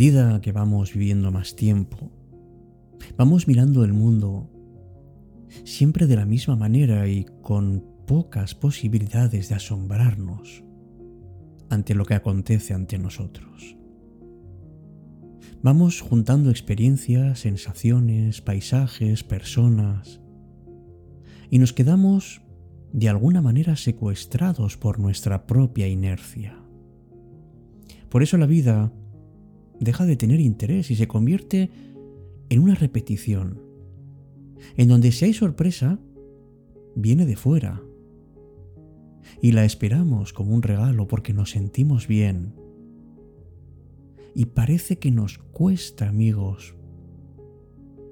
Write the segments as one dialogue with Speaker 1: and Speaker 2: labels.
Speaker 1: medida que vamos viviendo más tiempo, vamos mirando el mundo siempre de la misma manera y con pocas posibilidades de asombrarnos ante lo que acontece ante nosotros. Vamos juntando experiencias, sensaciones, paisajes, personas, y nos quedamos de alguna manera secuestrados por nuestra propia inercia. Por eso la vida deja de tener interés y se convierte en una repetición, en donde si hay sorpresa, viene de fuera. Y la esperamos como un regalo porque nos sentimos bien. Y parece que nos cuesta, amigos,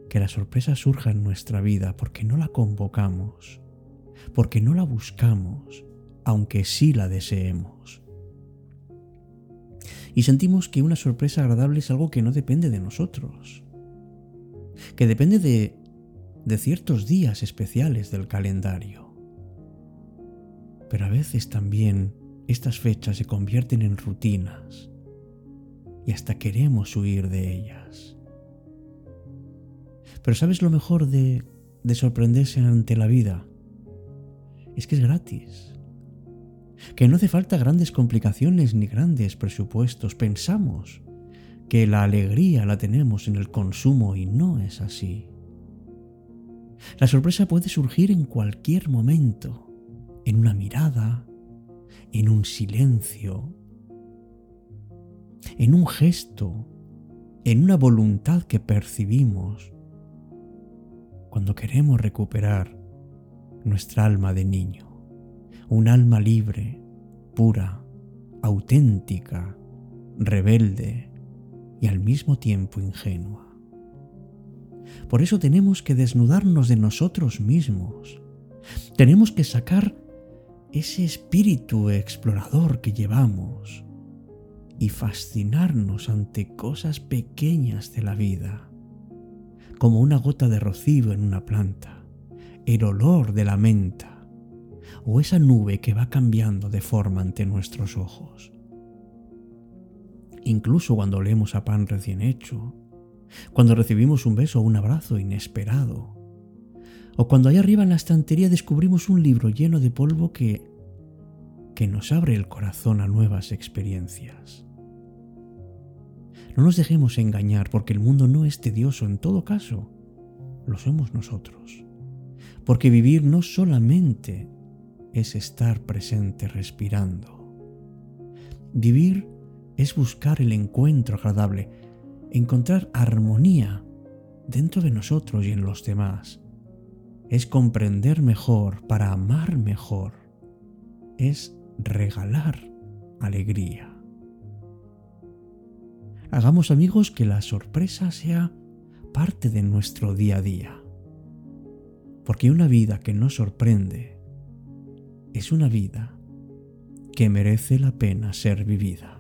Speaker 1: que la sorpresa surja en nuestra vida porque no la convocamos, porque no la buscamos, aunque sí la deseemos. Y sentimos que una sorpresa agradable es algo que no depende de nosotros, que depende de, de ciertos días especiales del calendario. Pero a veces también estas fechas se convierten en rutinas y hasta queremos huir de ellas. Pero ¿sabes lo mejor de, de sorprenderse ante la vida? Es que es gratis. Que no hace falta grandes complicaciones ni grandes presupuestos. Pensamos que la alegría la tenemos en el consumo y no es así. La sorpresa puede surgir en cualquier momento, en una mirada, en un silencio, en un gesto, en una voluntad que percibimos cuando queremos recuperar nuestra alma de niño, un alma libre, pura, auténtica, rebelde y al mismo tiempo ingenua. Por eso tenemos que desnudarnos de nosotros mismos. Tenemos que sacar ese espíritu explorador que llevamos y fascinarnos ante cosas pequeñas de la vida como una gota de rocío en una planta, el olor de la menta o esa nube que va cambiando de forma ante nuestros ojos. Incluso cuando leemos a pan recién hecho, cuando recibimos un beso o un abrazo inesperado, o cuando allá arriba en la estantería descubrimos un libro lleno de polvo que, que nos abre el corazón a nuevas experiencias. No nos dejemos engañar porque el mundo no es tedioso, en todo caso, lo somos nosotros. Porque vivir no solamente es estar presente respirando. Vivir es buscar el encuentro agradable, encontrar armonía dentro de nosotros y en los demás. Es comprender mejor para amar mejor. Es regalar alegría. Hagamos amigos que la sorpresa sea parte de nuestro día a día. Porque una vida que nos sorprende es una vida que merece la pena ser vivida.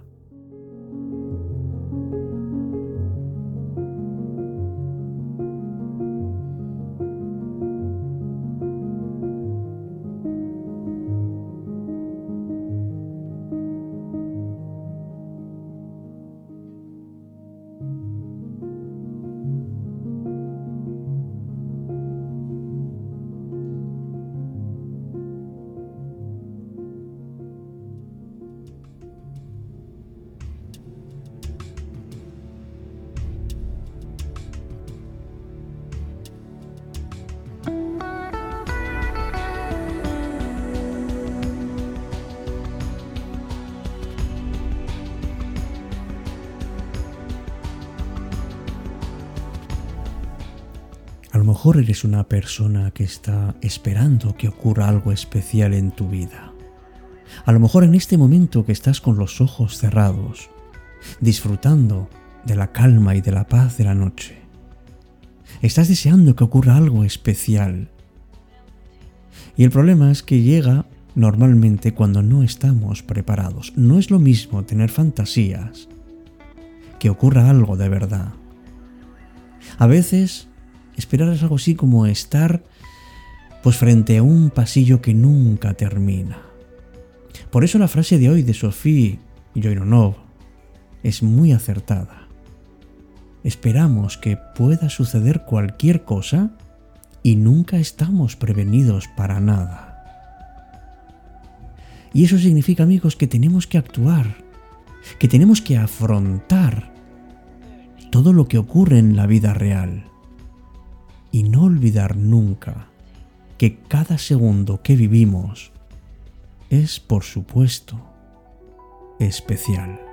Speaker 1: Mejor eres una persona que está esperando que ocurra algo especial en tu vida. A lo mejor en este momento que estás con los ojos cerrados, disfrutando de la calma y de la paz de la noche. Estás deseando que ocurra algo especial. Y el problema es que llega normalmente cuando no estamos preparados. No es lo mismo tener fantasías que ocurra algo de verdad. A veces Esperar es algo así como estar pues frente a un pasillo que nunca termina. Por eso la frase de hoy de Sophie Joinonov es muy acertada. esperamos que pueda suceder cualquier cosa y nunca estamos prevenidos para nada. Y eso significa, amigos, que tenemos que actuar, que tenemos que afrontar todo lo que ocurre en la vida real. Y no olvidar nunca que cada segundo que vivimos es, por supuesto, especial.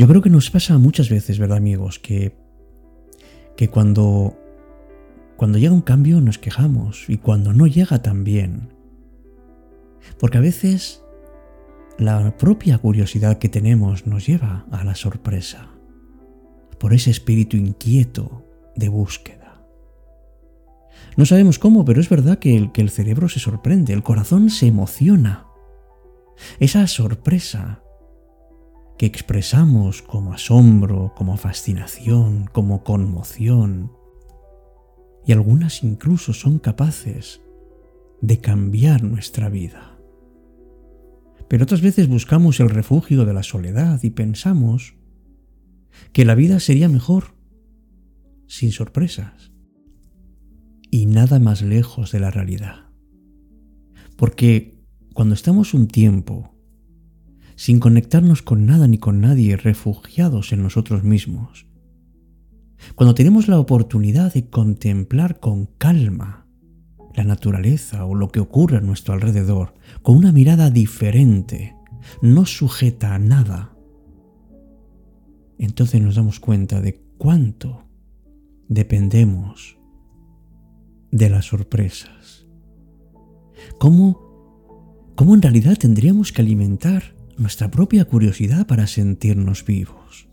Speaker 1: Yo creo que nos pasa muchas veces, ¿verdad, amigos? Que, que cuando, cuando llega un cambio nos quejamos y cuando no llega también. Porque a veces la propia curiosidad que tenemos nos lleva a la sorpresa, por ese espíritu inquieto de búsqueda. No sabemos cómo, pero es verdad que el, que el cerebro se sorprende, el corazón se emociona. Esa sorpresa que expresamos como asombro, como fascinación, como conmoción, y algunas incluso son capaces de cambiar nuestra vida. Pero otras veces buscamos el refugio de la soledad y pensamos que la vida sería mejor sin sorpresas y nada más lejos de la realidad. Porque cuando estamos un tiempo sin conectarnos con nada ni con nadie, refugiados en nosotros mismos. Cuando tenemos la oportunidad de contemplar con calma la naturaleza o lo que ocurre a nuestro alrededor, con una mirada diferente, no sujeta a nada, entonces nos damos cuenta de cuánto dependemos de las sorpresas. ¿Cómo, cómo en realidad tendríamos que alimentar nuestra propia curiosidad para sentirnos vivos.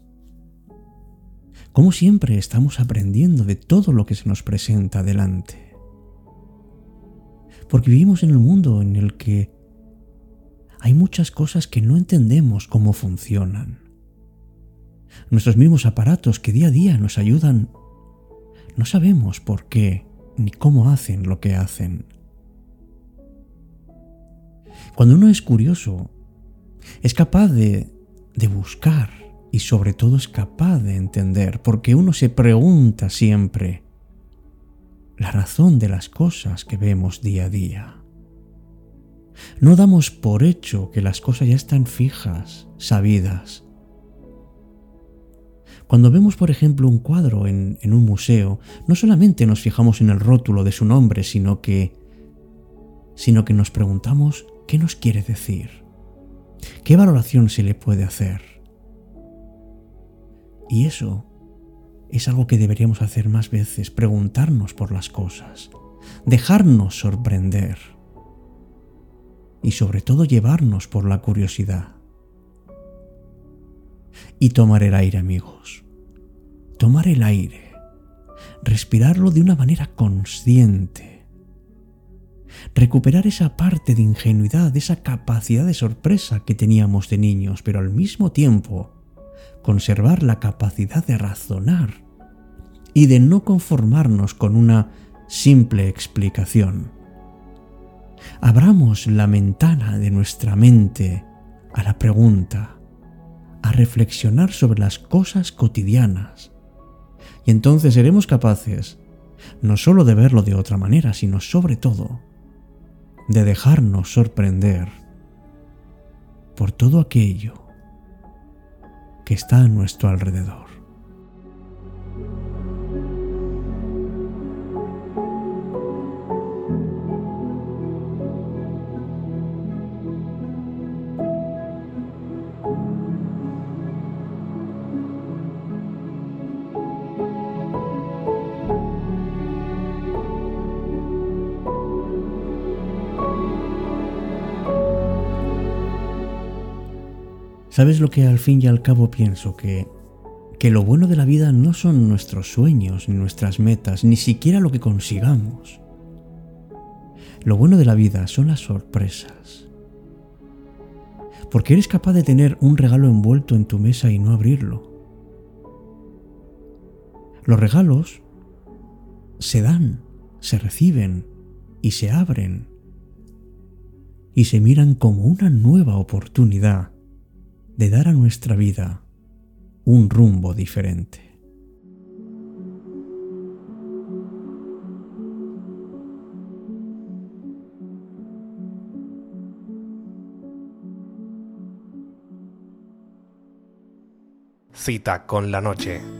Speaker 1: Como siempre estamos aprendiendo de todo lo que se nos presenta delante. Porque vivimos en un mundo en el que hay muchas cosas que no entendemos cómo funcionan. Nuestros mismos aparatos que día a día nos ayudan, no sabemos por qué ni cómo hacen lo que hacen. Cuando uno es curioso, es capaz de, buscar y sobre todo es capaz de entender, porque uno se pregunta siempre la razón de las cosas que vemos día a día. No damos por hecho que las cosas ya están fijas, sabidas. Cuando vemos, por ejemplo, un cuadro en, en, un museo, no solamente nos fijamos en el rótulo de su nombre, sino que, sino que nos preguntamos qué nos quiere decir. ¿Qué valoración se le puede hacer? Y eso es algo que deberíamos hacer más veces, preguntarnos por las cosas, dejarnos sorprender y sobre todo llevarnos por la curiosidad. Y tomar el aire, amigos. Tomar el aire. Respirarlo de una manera consciente recuperar esa parte de ingenuidad, esa capacidad de sorpresa que teníamos de niños, pero al mismo tiempo conservar la capacidad de razonar y de no conformarnos con una simple explicación. Abramos la ventana de nuestra mente a la pregunta, a reflexionar sobre las cosas cotidianas, y entonces seremos capaces no solo de verlo de otra manera, sino sobre todo de dejarnos sorprender por todo aquello que está a nuestro alrededor. ¿Sabes lo que al fin y al cabo pienso? Que, que lo bueno de la vida no son nuestros sueños ni nuestras metas, ni siquiera lo que consigamos. Lo bueno de la vida son las sorpresas. Porque eres capaz de tener un regalo envuelto en tu mesa y no abrirlo. Los regalos se dan, se reciben y se abren y se miran como una nueva oportunidad de dar a nuestra vida un rumbo diferente.
Speaker 2: Cita con la noche.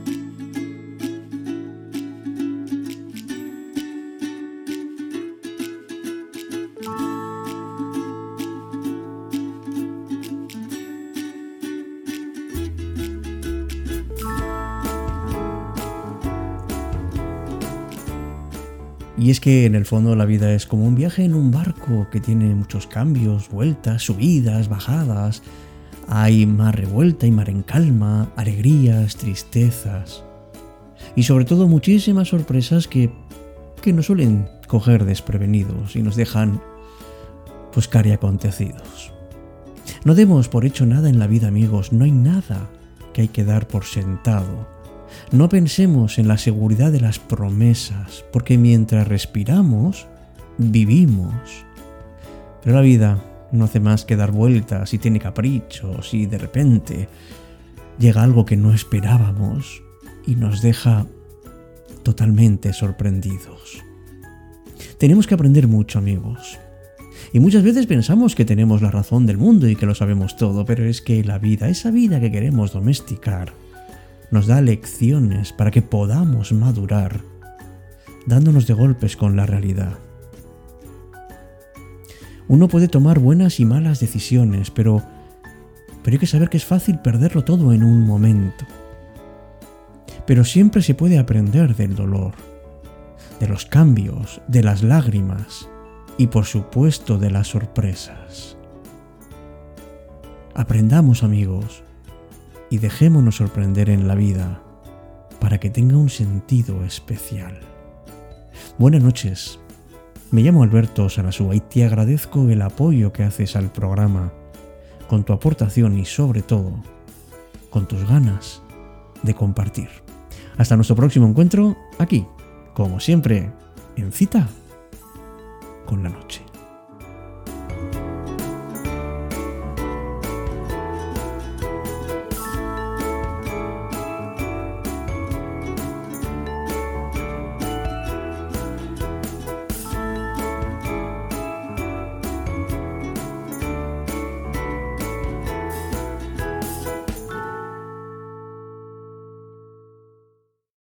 Speaker 1: Y es que en el fondo la vida es como un viaje en un barco que tiene muchos cambios, vueltas, subidas, bajadas. Hay mar revuelta y mar en calma, alegrías, tristezas. Y sobre todo muchísimas sorpresas que, que nos suelen coger desprevenidos y nos dejan pues cari acontecidos. No demos por hecho nada en la vida amigos, no hay nada que hay que dar por sentado no pensemos en la seguridad de las promesas, porque mientras respiramos, vivimos. Pero la vida no hace más que dar vueltas y tiene caprichos y de repente llega algo que no esperábamos y nos deja totalmente sorprendidos. Tenemos que aprender mucho amigos. Y muchas veces pensamos que tenemos la razón del mundo y que lo sabemos todo, pero es que la vida, esa vida que queremos domesticar, nos da lecciones para que podamos madurar, dándonos de golpes con la realidad. Uno puede tomar buenas y malas decisiones, pero, pero hay que saber que es fácil perderlo todo en un momento. Pero siempre se puede aprender del dolor, de los cambios, de las lágrimas y por supuesto de las sorpresas. Aprendamos amigos, y dejémonos sorprender en la vida para que tenga un sentido especial. Buenas noches. Me llamo Alberto Sarasúa y te agradezco el apoyo que haces al programa, con tu aportación y sobre todo, con tus ganas de compartir. Hasta nuestro próximo encuentro aquí, como siempre, en cita con la noche.